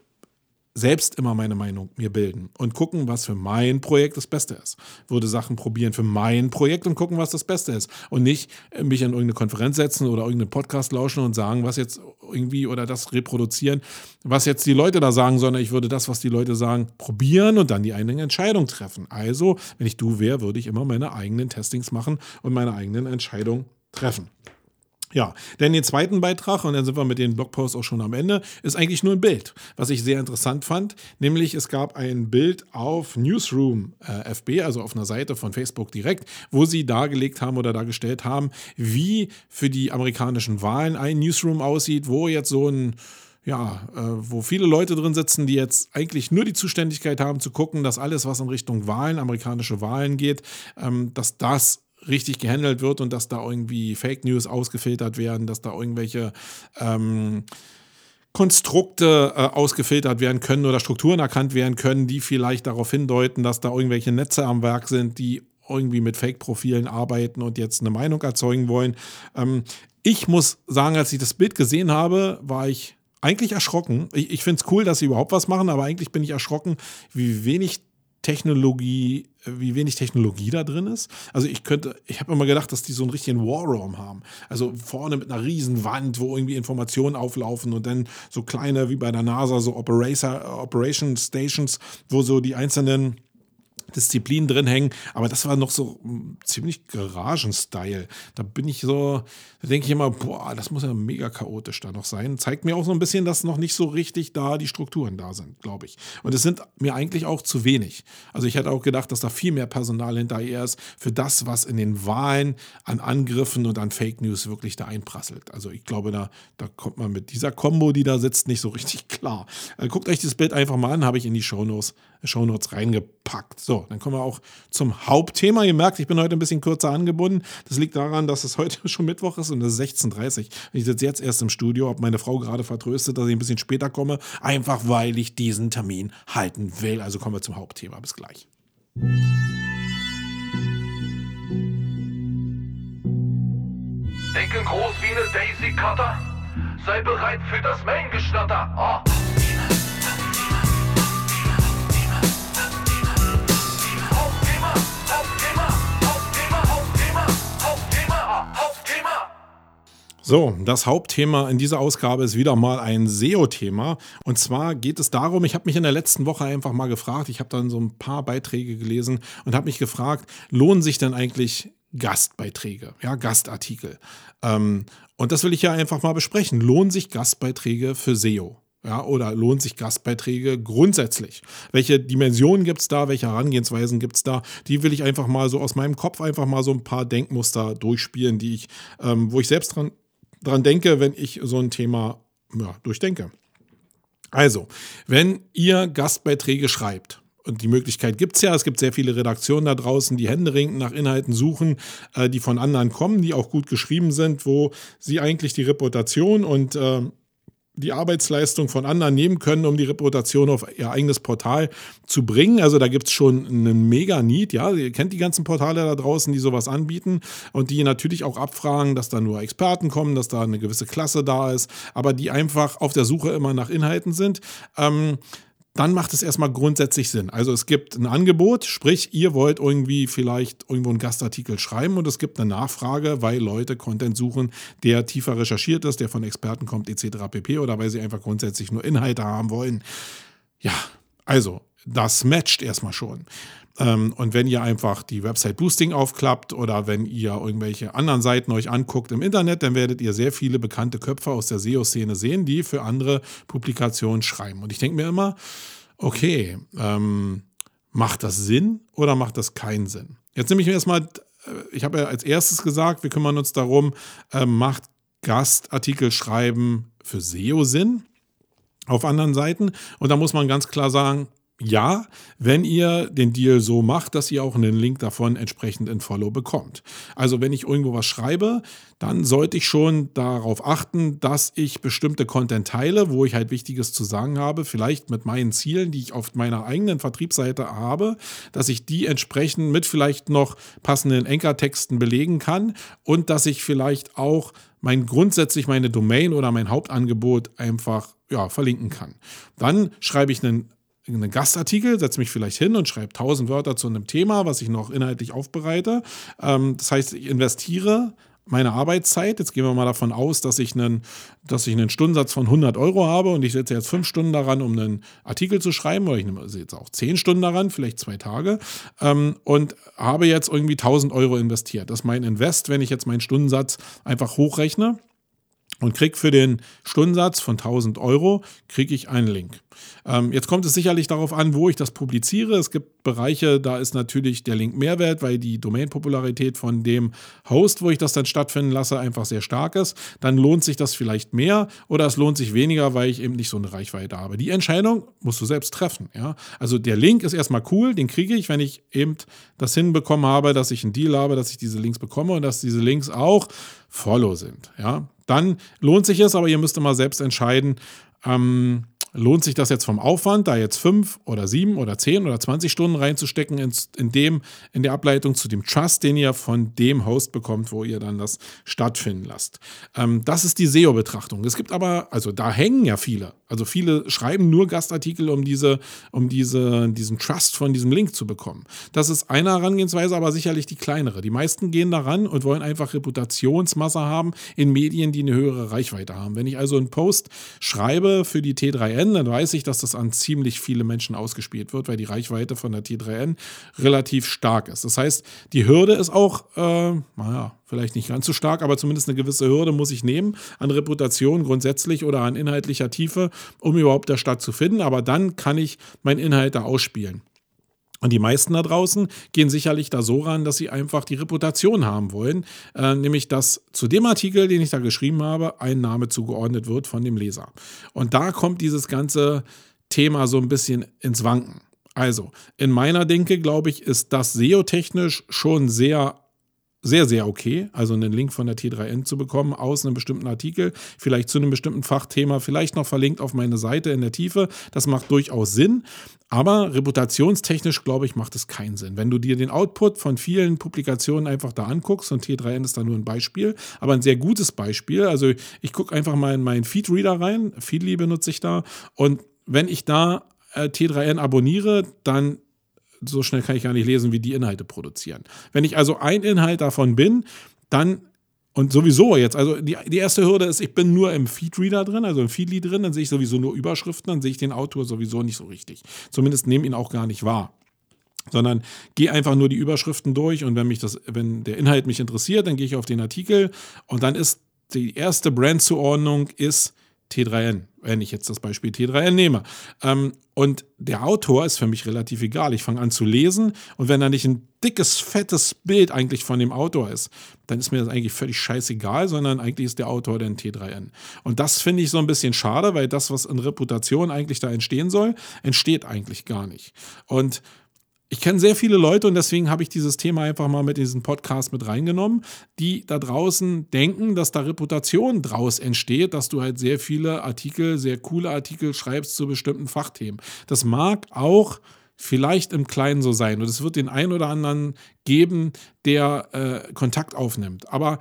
selbst immer meine Meinung mir bilden und gucken, was für mein Projekt das Beste ist. Würde Sachen probieren für mein Projekt und gucken, was das Beste ist. Und nicht äh, mich an irgendeine Konferenz setzen oder irgendeinen Podcast lauschen und sagen, was jetzt irgendwie oder das reproduzieren, was jetzt die Leute da sagen, sondern ich würde das, was die Leute sagen, probieren und dann die eigene Entscheidung treffen. Also, wenn ich du wäre, würde ich immer meine eigenen Testings machen und meine eigenen Entscheidungen treffen. Ja, denn den zweiten Beitrag, und dann sind wir mit den Blogposts auch schon am Ende, ist eigentlich nur ein Bild, was ich sehr interessant fand. Nämlich es gab ein Bild auf Newsroom äh, FB, also auf einer Seite von Facebook direkt, wo sie dargelegt haben oder dargestellt haben, wie für die amerikanischen Wahlen ein Newsroom aussieht, wo jetzt so ein ja, äh, wo viele Leute drin sitzen, die jetzt eigentlich nur die Zuständigkeit haben zu gucken, dass alles, was in Richtung Wahlen, amerikanische Wahlen geht, ähm, dass das richtig gehandelt wird und dass da irgendwie Fake News ausgefiltert werden, dass da irgendwelche ähm, Konstrukte äh, ausgefiltert werden können oder Strukturen erkannt werden können, die vielleicht darauf hindeuten, dass da irgendwelche Netze am Werk sind, die irgendwie mit Fake-Profilen arbeiten und jetzt eine Meinung erzeugen wollen. Ähm, ich muss sagen, als ich das Bild gesehen habe, war ich eigentlich erschrocken. Ich, ich finde es cool, dass sie überhaupt was machen, aber eigentlich bin ich erschrocken, wie wenig Technologie, wie wenig Technologie da drin ist. Also ich könnte, ich habe immer gedacht, dass die so einen richtigen Warroom haben. Also vorne mit einer riesen Wand, wo irgendwie Informationen auflaufen und dann so kleine wie bei der NASA so Operator, Operation Stations, wo so die einzelnen Disziplin drin hängen, aber das war noch so mm, ziemlich Garagen-Style. Da bin ich so, da denke ich immer, boah, das muss ja mega chaotisch da noch sein. Zeigt mir auch so ein bisschen, dass noch nicht so richtig da die Strukturen da sind, glaube ich. Und es sind mir eigentlich auch zu wenig. Also ich hätte auch gedacht, dass da viel mehr Personal hinterher ist für das, was in den Wahlen an Angriffen und an Fake News wirklich da einprasselt. Also ich glaube, da, da kommt man mit dieser Combo, die da sitzt, nicht so richtig klar. Äh, guckt euch das Bild einfach mal an, habe ich in die Shownotes, Shownotes reingepackt. So, dann kommen wir auch zum Hauptthema. Ihr merkt, ich bin heute ein bisschen kürzer angebunden. Das liegt daran, dass es heute schon Mittwoch ist und es ist 16.30 Uhr. Ich sitze jetzt erst im Studio, habe meine Frau gerade vertröstet, dass ich ein bisschen später komme, einfach weil ich diesen Termin halten will. Also kommen wir zum Hauptthema. Bis gleich. Denken groß wie eine Daisy Cutter. Sei bereit für das Main-Geschnatter. Oh. So, das Hauptthema in dieser Ausgabe ist wieder mal ein SEO-Thema. Und zwar geht es darum, ich habe mich in der letzten Woche einfach mal gefragt, ich habe dann so ein paar Beiträge gelesen und habe mich gefragt, lohnen sich denn eigentlich Gastbeiträge, ja, Gastartikel? Ähm, und das will ich ja einfach mal besprechen. Lohnen sich Gastbeiträge für SEO? Ja, oder lohnt sich Gastbeiträge grundsätzlich? Welche Dimensionen gibt es da? Welche Herangehensweisen gibt es da? Die will ich einfach mal so aus meinem Kopf einfach mal so ein paar Denkmuster durchspielen, die ich, ähm, wo ich selbst dran, dran denke, wenn ich so ein Thema ja, durchdenke. Also, wenn ihr Gastbeiträge schreibt, und die Möglichkeit gibt es ja. Es gibt sehr viele Redaktionen da draußen, die händeringend nach Inhalten suchen, äh, die von anderen kommen, die auch gut geschrieben sind, wo sie eigentlich die Reputation und äh, die Arbeitsleistung von anderen nehmen können, um die Reputation auf ihr eigenes Portal zu bringen. Also da gibt es schon einen mega Need, ja. Ihr kennt die ganzen Portale da draußen, die sowas anbieten und die natürlich auch abfragen, dass da nur Experten kommen, dass da eine gewisse Klasse da ist, aber die einfach auf der Suche immer nach Inhalten sind. Ähm, dann macht es erstmal grundsätzlich Sinn. Also es gibt ein Angebot, sprich, ihr wollt irgendwie vielleicht irgendwo einen Gastartikel schreiben und es gibt eine Nachfrage, weil Leute Content suchen, der tiefer recherchiert ist, der von Experten kommt, etc. pp. oder weil sie einfach grundsätzlich nur Inhalte haben wollen. Ja, also das matcht erstmal schon. Ähm, und wenn ihr einfach die Website Boosting aufklappt oder wenn ihr irgendwelche anderen Seiten euch anguckt im Internet, dann werdet ihr sehr viele bekannte Köpfe aus der SEO-Szene sehen, die für andere Publikationen schreiben. Und ich denke mir immer, okay, ähm, macht das Sinn oder macht das keinen Sinn? Jetzt nehme ich mir erstmal, äh, ich habe ja als erstes gesagt, wir kümmern uns darum, äh, macht Gastartikel schreiben für SEO Sinn auf anderen Seiten? Und da muss man ganz klar sagen, ja, wenn ihr den Deal so macht, dass ihr auch einen Link davon entsprechend in Follow bekommt. Also wenn ich irgendwo was schreibe, dann sollte ich schon darauf achten, dass ich bestimmte Content teile, wo ich halt Wichtiges zu sagen habe, vielleicht mit meinen Zielen, die ich auf meiner eigenen Vertriebsseite habe, dass ich die entsprechend mit vielleicht noch passenden Enkertexten belegen kann und dass ich vielleicht auch mein grundsätzlich meine Domain oder mein Hauptangebot einfach ja, verlinken kann. Dann schreibe ich einen einen Gastartikel, setze mich vielleicht hin und schreibe 1000 Wörter zu einem Thema, was ich noch inhaltlich aufbereite. Ähm, das heißt, ich investiere meine Arbeitszeit. Jetzt gehen wir mal davon aus, dass ich einen, dass ich einen Stundensatz von 100 Euro habe und ich setze jetzt fünf Stunden daran, um einen Artikel zu schreiben, oder ich nehme also jetzt auch zehn Stunden daran, vielleicht zwei Tage, ähm, und habe jetzt irgendwie 1000 Euro investiert. Das ist mein Invest, wenn ich jetzt meinen Stundensatz einfach hochrechne und kriege für den Stundensatz von 1000 Euro kriege ich einen Link. Ähm, jetzt kommt es sicherlich darauf an, wo ich das publiziere. Es gibt Bereiche, da ist natürlich der Link Mehrwert, weil die Domain-Popularität von dem Host, wo ich das dann stattfinden lasse, einfach sehr stark ist. Dann lohnt sich das vielleicht mehr oder es lohnt sich weniger, weil ich eben nicht so eine Reichweite habe. Die Entscheidung musst du selbst treffen. Ja? Also der Link ist erstmal cool, den kriege ich, wenn ich eben das hinbekommen habe, dass ich einen Deal habe, dass ich diese Links bekomme und dass diese Links auch Follow sind. Ja? Dann lohnt sich es, aber ihr müsst immer selbst entscheiden, ähm, lohnt sich das jetzt vom Aufwand, da jetzt fünf oder sieben oder zehn oder zwanzig Stunden reinzustecken in, in, dem, in der Ableitung zu dem Trust, den ihr von dem Host bekommt, wo ihr dann das stattfinden lasst. Ähm, das ist die SEO-Betrachtung. Es gibt aber, also da hängen ja viele. Also viele schreiben nur Gastartikel, um diese, um diese, diesen Trust von diesem Link zu bekommen. Das ist eine Herangehensweise, aber sicherlich die kleinere. Die meisten gehen daran und wollen einfach Reputationsmasse haben in Medien, die eine höhere Reichweite haben. Wenn ich also einen Post schreibe für die T3N, T3N, dann weiß ich, dass das an ziemlich viele Menschen ausgespielt wird, weil die Reichweite von der T3N relativ stark ist. Das heißt, die Hürde ist auch, äh, naja, vielleicht nicht ganz so stark, aber zumindest eine gewisse Hürde muss ich nehmen an Reputation grundsätzlich oder an inhaltlicher Tiefe, um überhaupt da stattzufinden. Aber dann kann ich meinen Inhalt da ausspielen. Und die meisten da draußen gehen sicherlich da so ran, dass sie einfach die Reputation haben wollen, äh, nämlich dass zu dem Artikel, den ich da geschrieben habe, ein Name zugeordnet wird von dem Leser. Und da kommt dieses ganze Thema so ein bisschen ins Wanken. Also, in meiner Denke, glaube ich, ist das SEO-technisch schon sehr sehr, sehr okay, also einen Link von der T3N zu bekommen aus einem bestimmten Artikel, vielleicht zu einem bestimmten Fachthema, vielleicht noch verlinkt auf meine Seite in der Tiefe. Das macht durchaus Sinn. Aber reputationstechnisch, glaube ich, macht es keinen Sinn. Wenn du dir den Output von vielen Publikationen einfach da anguckst, und T3N ist da nur ein Beispiel, aber ein sehr gutes Beispiel. Also ich gucke einfach mal in meinen Feedreader rein, Feedly benutze ich da, und wenn ich da äh, T3N abonniere, dann so schnell kann ich gar nicht lesen, wie die Inhalte produzieren. Wenn ich also ein Inhalt davon bin, dann und sowieso jetzt, also die, die erste Hürde ist, ich bin nur im Feedreader drin, also im Feedly drin, dann sehe ich sowieso nur Überschriften, dann sehe ich den Autor sowieso nicht so richtig. Zumindest nehme ihn auch gar nicht wahr. Sondern gehe einfach nur die Überschriften durch und wenn mich das, wenn der Inhalt mich interessiert, dann gehe ich auf den Artikel und dann ist die erste Brandzuordnung ist T3N, wenn ich jetzt das Beispiel T3N nehme. Ähm, und der Autor ist für mich relativ egal. Ich fange an zu lesen und wenn da nicht ein dickes, fettes Bild eigentlich von dem Autor ist, dann ist mir das eigentlich völlig scheißegal, sondern eigentlich ist der Autor dann T3N. Und das finde ich so ein bisschen schade, weil das, was in Reputation eigentlich da entstehen soll, entsteht eigentlich gar nicht. Und ich kenne sehr viele Leute und deswegen habe ich dieses Thema einfach mal mit diesem Podcast mit reingenommen, die da draußen denken, dass da Reputation draus entsteht, dass du halt sehr viele Artikel, sehr coole Artikel schreibst zu bestimmten Fachthemen. Das mag auch vielleicht im Kleinen so sein und es wird den einen oder anderen geben, der äh, Kontakt aufnimmt. Aber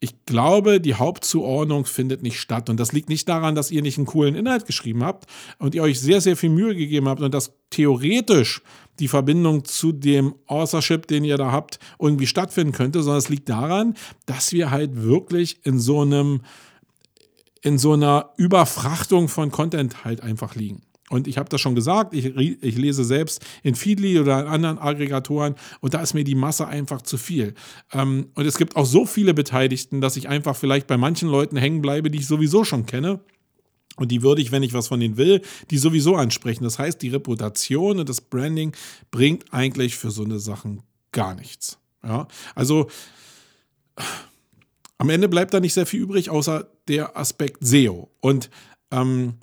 ich glaube, die Hauptzuordnung findet nicht statt. Und das liegt nicht daran, dass ihr nicht einen coolen Inhalt geschrieben habt und ihr euch sehr, sehr viel Mühe gegeben habt und dass theoretisch die Verbindung zu dem Authorship, den ihr da habt, irgendwie stattfinden könnte, sondern es liegt daran, dass wir halt wirklich in so einem, in so einer Überfrachtung von Content halt einfach liegen. Und ich habe das schon gesagt, ich, ich, lese selbst in Feedly oder in anderen Aggregatoren und da ist mir die Masse einfach zu viel. Ähm, und es gibt auch so viele Beteiligten, dass ich einfach vielleicht bei manchen Leuten hängen bleibe, die ich sowieso schon kenne. Und die würde ich, wenn ich was von denen will, die sowieso ansprechen. Das heißt, die Reputation und das Branding bringt eigentlich für so eine Sachen gar nichts. Ja, also am Ende bleibt da nicht sehr viel übrig, außer der Aspekt SEO. Und ähm,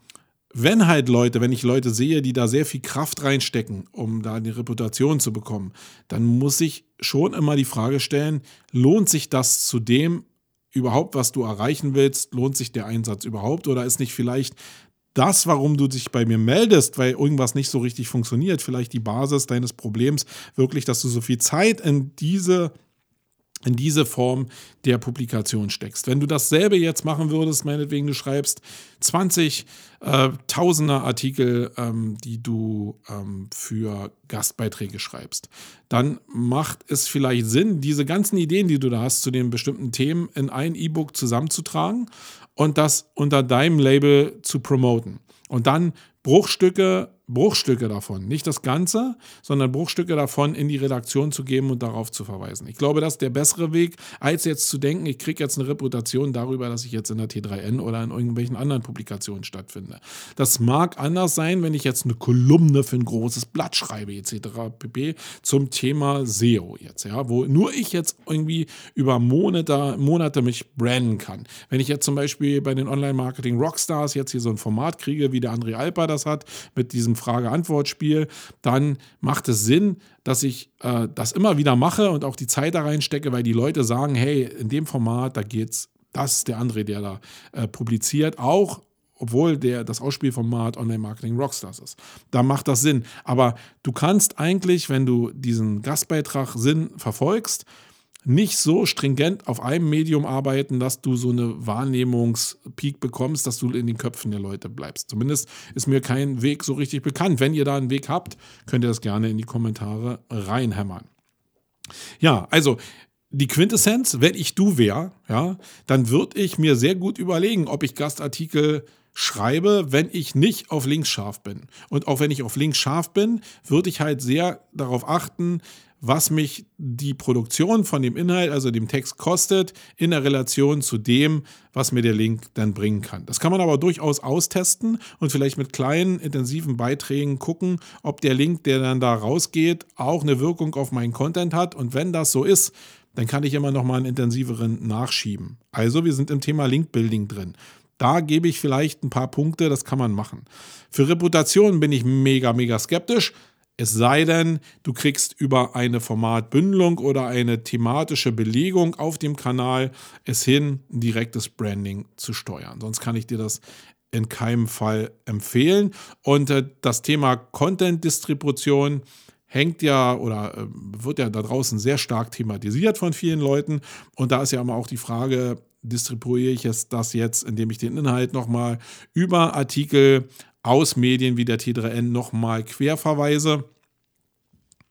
wenn halt Leute, wenn ich Leute sehe, die da sehr viel Kraft reinstecken, um da eine Reputation zu bekommen, dann muss ich schon immer die Frage stellen, lohnt sich das zu dem überhaupt, was du erreichen willst? Lohnt sich der Einsatz überhaupt? Oder ist nicht vielleicht das, warum du dich bei mir meldest, weil irgendwas nicht so richtig funktioniert, vielleicht die Basis deines Problems wirklich, dass du so viel Zeit in diese in diese Form der Publikation steckst. Wenn du dasselbe jetzt machen würdest, meinetwegen du schreibst 20 äh, Tausender Artikel, ähm, die du ähm, für Gastbeiträge schreibst, dann macht es vielleicht Sinn, diese ganzen Ideen, die du da hast zu den bestimmten Themen, in ein E-Book zusammenzutragen und das unter deinem Label zu promoten. Und dann Bruchstücke Bruchstücke davon, nicht das Ganze, sondern Bruchstücke davon in die Redaktion zu geben und darauf zu verweisen. Ich glaube, das ist der bessere Weg, als jetzt zu denken, ich kriege jetzt eine Reputation darüber, dass ich jetzt in der T3N oder in irgendwelchen anderen Publikationen stattfinde. Das mag anders sein, wenn ich jetzt eine Kolumne für ein großes Blatt schreibe, etc. pp. zum Thema SEO jetzt, ja, wo nur ich jetzt irgendwie über Monate, Monate mich branden kann. Wenn ich jetzt zum Beispiel bei den Online-Marketing Rockstars jetzt hier so ein Format kriege, wie der André Alper das hat, mit diesem Frage-Antwort-Spiel, dann macht es Sinn, dass ich äh, das immer wieder mache und auch die Zeit da reinstecke, weil die Leute sagen, hey, in dem Format, da geht's, das ist der André, der da äh, publiziert, auch obwohl der, das Ausspielformat Online-Marketing Rockstars ist. Da macht das Sinn. Aber du kannst eigentlich, wenn du diesen Gastbeitrag Sinn verfolgst, nicht so stringent auf einem Medium arbeiten, dass du so eine Wahrnehmungspeak bekommst, dass du in den Köpfen der Leute bleibst. Zumindest ist mir kein Weg so richtig bekannt. Wenn ihr da einen Weg habt, könnt ihr das gerne in die Kommentare reinhämmern. Ja, also die Quintessenz, wenn ich du wäre, ja, dann würde ich mir sehr gut überlegen, ob ich Gastartikel schreibe, wenn ich nicht auf links scharf bin. Und auch wenn ich auf links scharf bin, würde ich halt sehr darauf achten, was mich die Produktion von dem Inhalt, also dem Text kostet, in der Relation zu dem, was mir der Link dann bringen kann. Das kann man aber durchaus austesten und vielleicht mit kleinen, intensiven Beiträgen gucken, ob der Link, der dann da rausgeht, auch eine Wirkung auf meinen Content hat. Und wenn das so ist, dann kann ich immer noch mal einen intensiveren nachschieben. Also wir sind im Thema Link-Building drin. Da gebe ich vielleicht ein paar Punkte, das kann man machen. Für Reputation bin ich mega, mega skeptisch. Es sei denn, du kriegst über eine Formatbündelung oder eine thematische Belegung auf dem Kanal es hin, ein direktes Branding zu steuern. Sonst kann ich dir das in keinem Fall empfehlen. Und äh, das Thema Content-Distribution hängt ja oder äh, wird ja da draußen sehr stark thematisiert von vielen Leuten. Und da ist ja immer auch die Frage, distribuiere ich es das jetzt, indem ich den Inhalt nochmal über Artikel aus Medien wie der T3N nochmal quer verweise.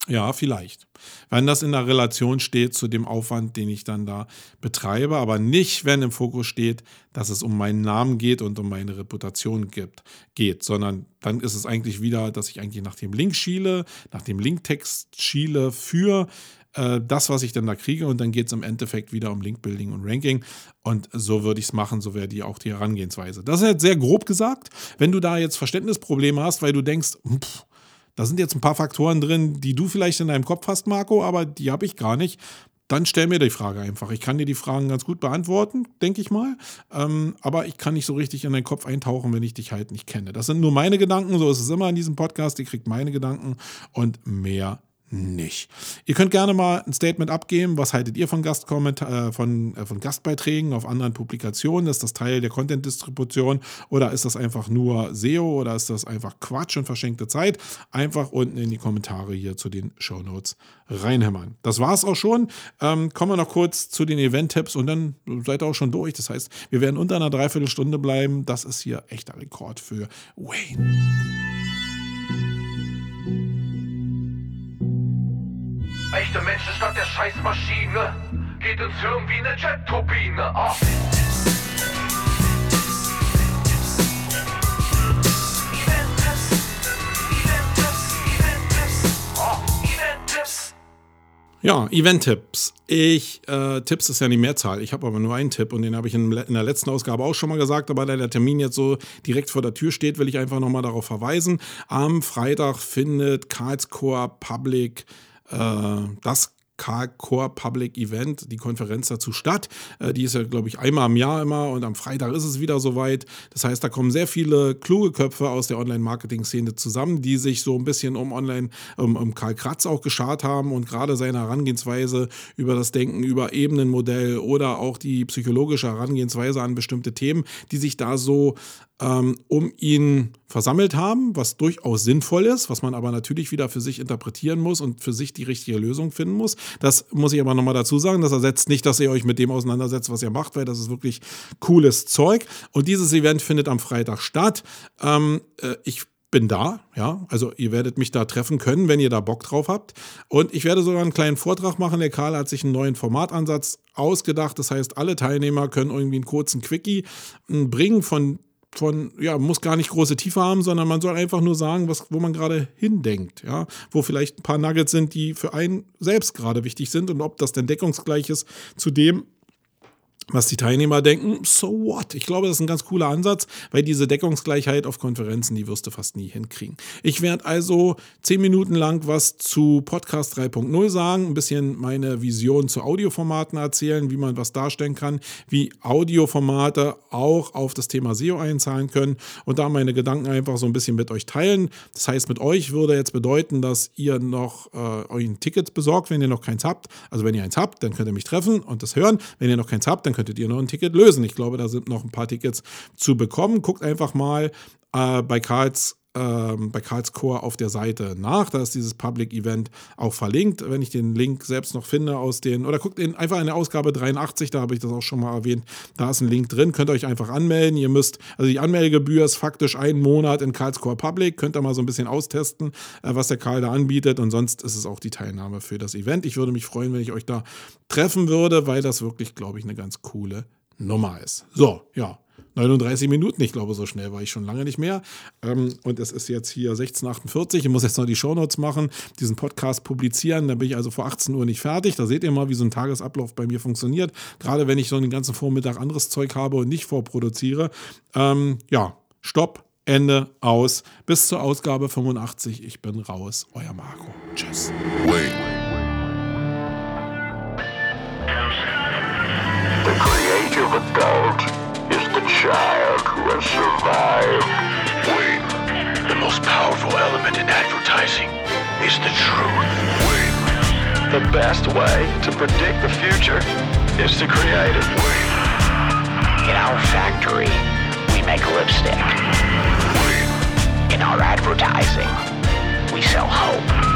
Ja, vielleicht. Wenn das in der Relation steht zu dem Aufwand, den ich dann da betreibe, aber nicht, wenn im Fokus steht, dass es um meinen Namen geht und um meine Reputation gibt, geht, sondern dann ist es eigentlich wieder, dass ich eigentlich nach dem Link schiele, nach dem Linktext schiele für äh, das, was ich dann da kriege und dann geht es im Endeffekt wieder um Linkbuilding und Ranking und so würde ich es machen, so wäre die auch die Herangehensweise. Das ist jetzt sehr grob gesagt. Wenn du da jetzt Verständnisprobleme hast, weil du denkst, pff, da sind jetzt ein paar Faktoren drin, die du vielleicht in deinem Kopf hast, Marco, aber die habe ich gar nicht. Dann stell mir die Frage einfach. Ich kann dir die Fragen ganz gut beantworten, denke ich mal. Ähm, aber ich kann nicht so richtig in deinen Kopf eintauchen, wenn ich dich halt nicht kenne. Das sind nur meine Gedanken, so ist es immer in diesem Podcast. Ihr kriegt meine Gedanken und mehr nicht. Ihr könnt gerne mal ein Statement abgeben. Was haltet ihr von, Gastkommentar äh, von, äh, von Gastbeiträgen auf anderen Publikationen? Ist das Teil der Content-Distribution oder ist das einfach nur SEO oder ist das einfach Quatsch und verschenkte Zeit? Einfach unten in die Kommentare hier zu den Show Notes reinhämmern. Das war es auch schon. Ähm, kommen wir noch kurz zu den Event-Tipps und dann seid ihr auch schon durch. Das heißt, wir werden unter einer Dreiviertelstunde bleiben. Das ist hier echter Rekord für Wayne. Menschen statt der Scheißmaschine. Geht ins Hirn wie eine Jet-Turbine. Oh. Ja, Event-Tipps. Ich, äh, Tipps ist ja die Mehrzahl. Ich habe aber nur einen Tipp und den habe ich in, in, der letzten Ausgabe auch schon mal gesagt. Aber da der Termin jetzt so direkt vor der Tür steht, will ich einfach nochmal darauf verweisen. Am Freitag findet Karlscore Public äh, das Core Public Event, die Konferenz dazu statt. Äh, die ist ja, glaube ich, einmal im Jahr immer und am Freitag ist es wieder soweit. Das heißt, da kommen sehr viele kluge Köpfe aus der Online-Marketing-Szene zusammen, die sich so ein bisschen um Online, um, um Karl Kratz auch geschart haben und gerade seine Herangehensweise über das Denken über Ebenenmodell oder auch die psychologische Herangehensweise an bestimmte Themen, die sich da so um ihn versammelt haben, was durchaus sinnvoll ist, was man aber natürlich wieder für sich interpretieren muss und für sich die richtige Lösung finden muss. Das muss ich aber nochmal dazu sagen. Das ersetzt nicht, dass ihr euch mit dem auseinandersetzt, was ihr macht, weil das ist wirklich cooles Zeug. Und dieses Event findet am Freitag statt. Ähm, äh, ich bin da, ja, also ihr werdet mich da treffen können, wenn ihr da Bock drauf habt. Und ich werde sogar einen kleinen Vortrag machen. Der Karl hat sich einen neuen Formatansatz ausgedacht. Das heißt, alle Teilnehmer können irgendwie einen kurzen Quickie hm, bringen von von, ja, muss gar nicht große Tiefe haben, sondern man soll einfach nur sagen, was, wo man gerade hindenkt, ja, wo vielleicht ein paar Nuggets sind, die für einen selbst gerade wichtig sind und ob das denn deckungsgleich ist zu dem, was die Teilnehmer denken, so what? Ich glaube, das ist ein ganz cooler Ansatz, weil diese Deckungsgleichheit auf Konferenzen, die wirst du fast nie hinkriegen. Ich werde also zehn Minuten lang was zu Podcast 3.0 sagen, ein bisschen meine Vision zu Audioformaten erzählen, wie man was darstellen kann, wie Audioformate auch auf das Thema SEO einzahlen können und da meine Gedanken einfach so ein bisschen mit euch teilen. Das heißt, mit euch würde jetzt bedeuten, dass ihr noch äh, euch ein Ticket besorgt, wenn ihr noch keins habt. Also wenn ihr eins habt, dann könnt ihr mich treffen und das hören. Wenn ihr noch keins habt, dann dann könntet ihr noch ein Ticket lösen. Ich glaube, da sind noch ein paar Tickets zu bekommen. Guckt einfach mal äh, bei Karls ähm, bei Karlscore auf der Seite nach. Da ist dieses Public Event auch verlinkt. Wenn ich den Link selbst noch finde aus den, oder guckt in, einfach in der Ausgabe 83, da habe ich das auch schon mal erwähnt. Da ist ein Link drin, könnt ihr euch einfach anmelden. Ihr müsst, also die Anmeldegebühr ist faktisch ein Monat in Karlscore Public. Könnt ihr mal so ein bisschen austesten, äh, was der Karl da anbietet. Und sonst ist es auch die Teilnahme für das Event. Ich würde mich freuen, wenn ich euch da treffen würde, weil das wirklich, glaube ich, eine ganz coole Nummer ist. So, ja, 39 Minuten. Ich glaube, so schnell war ich schon lange nicht mehr. Ähm, und es ist jetzt hier 16.48 Ich muss jetzt noch die Shownotes machen, diesen Podcast publizieren. Da bin ich also vor 18 Uhr nicht fertig. Da seht ihr mal, wie so ein Tagesablauf bei mir funktioniert. Gerade wenn ich so den ganzen Vormittag anderes Zeug habe und nicht vorproduziere. Ähm, ja, Stopp, Ende, aus. Bis zur Ausgabe 85. Ich bin raus. Euer Marco. Tschüss. Wait. The creative adult child who has survived. Wait. The most powerful element in advertising is the truth. Wait. The best way to predict the future is to create it. Wait. In our factory, we make lipstick. Wait. In our advertising, we sell hope.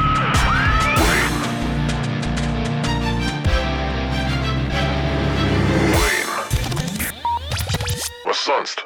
Was sonst?